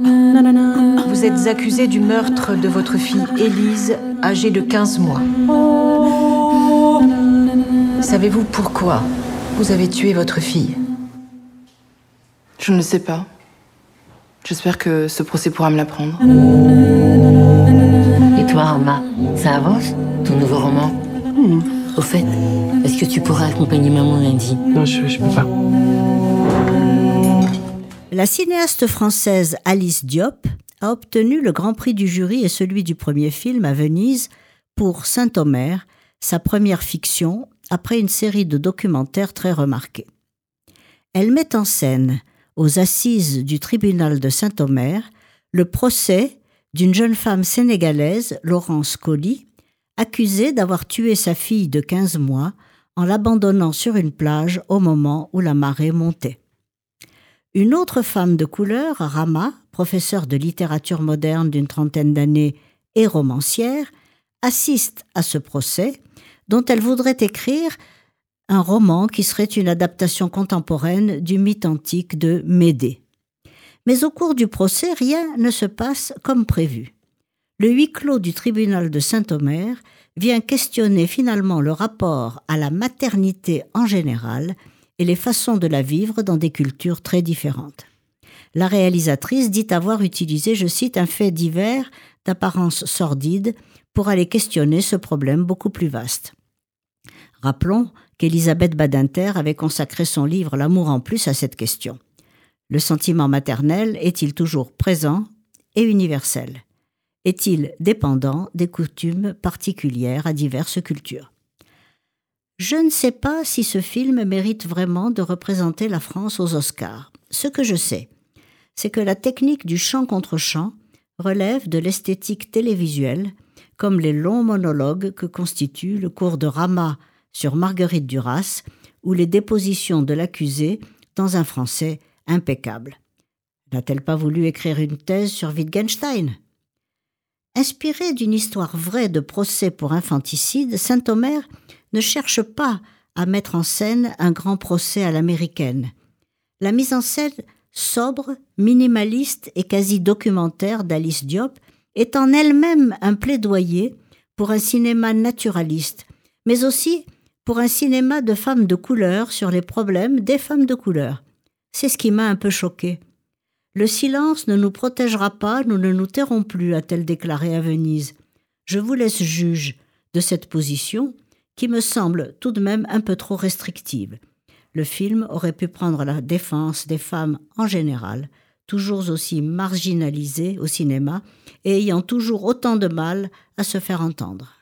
Vous êtes accusé du meurtre de votre fille Élise, âgée de 15 mois. Savez-vous pourquoi vous avez tué votre fille? Je ne sais pas. J'espère que ce procès pourra me l'apprendre. Et toi, Rama, ça avance Ton nouveau roman? Au fait, est-ce que tu pourras accompagner maman lundi? Non, je, je peux pas. La cinéaste française Alice Diop a obtenu le Grand Prix du jury et celui du premier film à Venise pour Saint-Omer, sa première fiction, après une série de documentaires très remarqués. Elle met en scène, aux assises du tribunal de Saint-Omer, le procès d'une jeune femme sénégalaise, Laurence Colli, accusée d'avoir tué sa fille de 15 mois en l'abandonnant sur une plage au moment où la marée montait. Une autre femme de couleur, Rama, professeure de littérature moderne d'une trentaine d'années et romancière, assiste à ce procès dont elle voudrait écrire un roman qui serait une adaptation contemporaine du mythe antique de Médée. Mais au cours du procès, rien ne se passe comme prévu. Le huis clos du tribunal de Saint-Omer vient questionner finalement le rapport à la maternité en général et les façons de la vivre dans des cultures très différentes. La réalisatrice dit avoir utilisé, je cite, un fait divers d'apparence sordide pour aller questionner ce problème beaucoup plus vaste. Rappelons qu'Elisabeth Badinter avait consacré son livre L'amour en plus à cette question. Le sentiment maternel est-il toujours présent et universel? Est-il dépendant des coutumes particulières à diverses cultures? Je ne sais pas si ce film mérite vraiment de représenter la France aux Oscars. Ce que je sais, c'est que la technique du chant contre chant relève de l'esthétique télévisuelle, comme les longs monologues que constitue le cours de Rama sur Marguerite Duras ou les dépositions de l'accusé dans un français impeccable. N'a-t-elle pas voulu écrire une thèse sur Wittgenstein? Inspirée d'une histoire vraie de procès pour infanticide, Saint-Omer ne cherche pas à mettre en scène un grand procès à l'américaine. La mise en scène sobre, minimaliste et quasi documentaire d'Alice Diop est en elle-même un plaidoyer pour un cinéma naturaliste, mais aussi pour un cinéma de femmes de couleur sur les problèmes des femmes de couleur. C'est ce qui m'a un peu choqué. Le silence ne nous protégera pas, nous ne nous tairons plus, a-t-elle déclaré à Venise. Je vous laisse juge de cette position, qui me semble tout de même un peu trop restrictive. Le film aurait pu prendre la défense des femmes en général, toujours aussi marginalisées au cinéma et ayant toujours autant de mal à se faire entendre.